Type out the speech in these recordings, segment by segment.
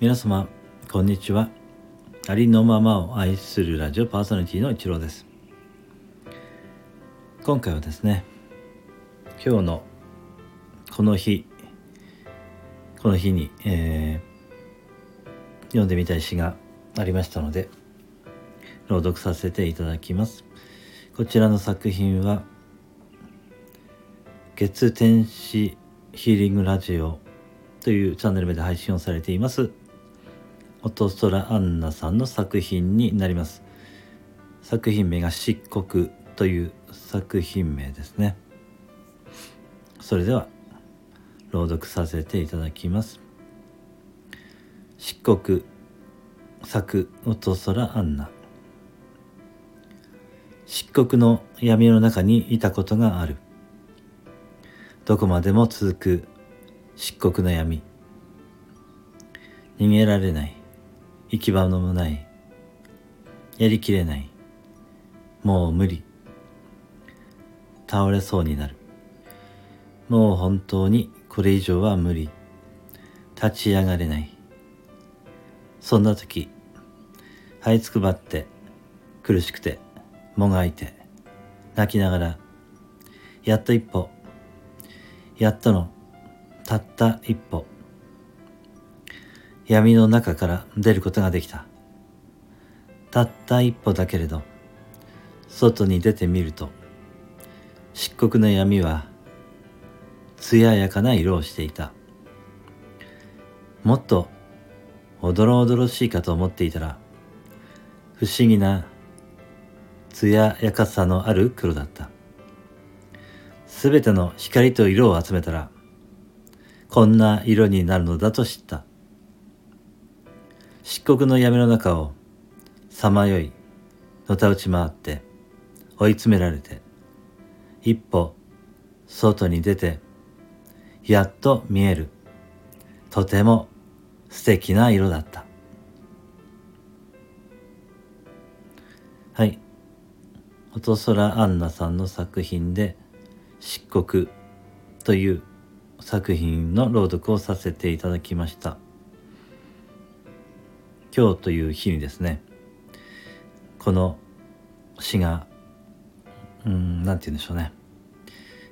皆様こんにちは。ありのままを愛するラジオパーソナリティの一郎です。今回はですね今日のこの日この日に、えー、読んでみたい詩がありましたので朗読させていただきます。こちらの作品は月天使ヒーリングラジオというチャンネル名で配信をされています。音空アンナさんの作品になります。作品名が漆黒という作品名ですね。それでは朗読させていただきます。漆黒作音空アンナ。漆黒の闇の中にいたことがある。どこまでも続く漆黒の闇。逃げられない。行き場のもないやりきれないもう無理倒れそうになる。もう本当にこれ以上は無理立ち上がれない。そんな時這いつくばって苦しくてもがいて泣きながらやっと一歩やっとのたった一歩。闇の中から出ることができた。たった一歩だけれど外に出てみると漆黒の闇は艶やかな色をしていた。もっとおどろおどろしいかと思っていたら不思議な艶やかさのある黒だった。すべての光と色を集めたらこんな色になるのだと知った。漆黒の闇の中をさまよいのたうち回って追い詰められて一歩外に出てやっと見えるとても素敵な色だった。はい。音空アンナさんの作品で「漆黒」という作品の朗読をさせていただきました。今日という日にですねこの詩がうん何て言うんでしょうね、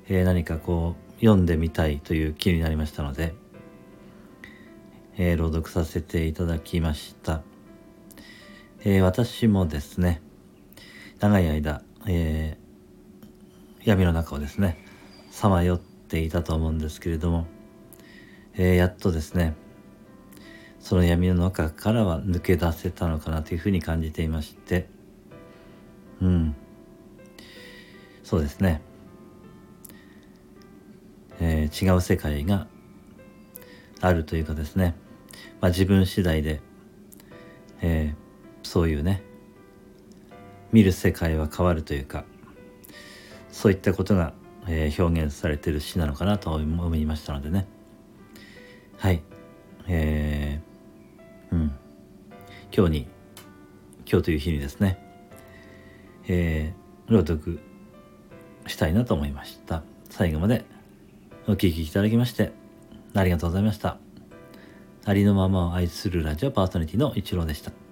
えー、何かこう読んでみたいという気になりましたので、えー、朗読させていただきました、えー、私もですね長い間、え闇の中をですねさまよっていたと思うんですけれども、えやっとですねその闇の中からは抜け出せたのかなというふうに感じていまして。うん。そうですね、えー、違う世界があるというかですね、まあ、自分次第で、えー、そういうね見る世界は変わるというかそういったことが、えー、表現されてる詩なのかなと思いましたのでね。はい。えー、今日に今日という日にですね、えー、朗読したいなと思いました。最後までお聴きいただきましてありがとうございました。ありのままを愛するラジオパーソナリティのイチローでした。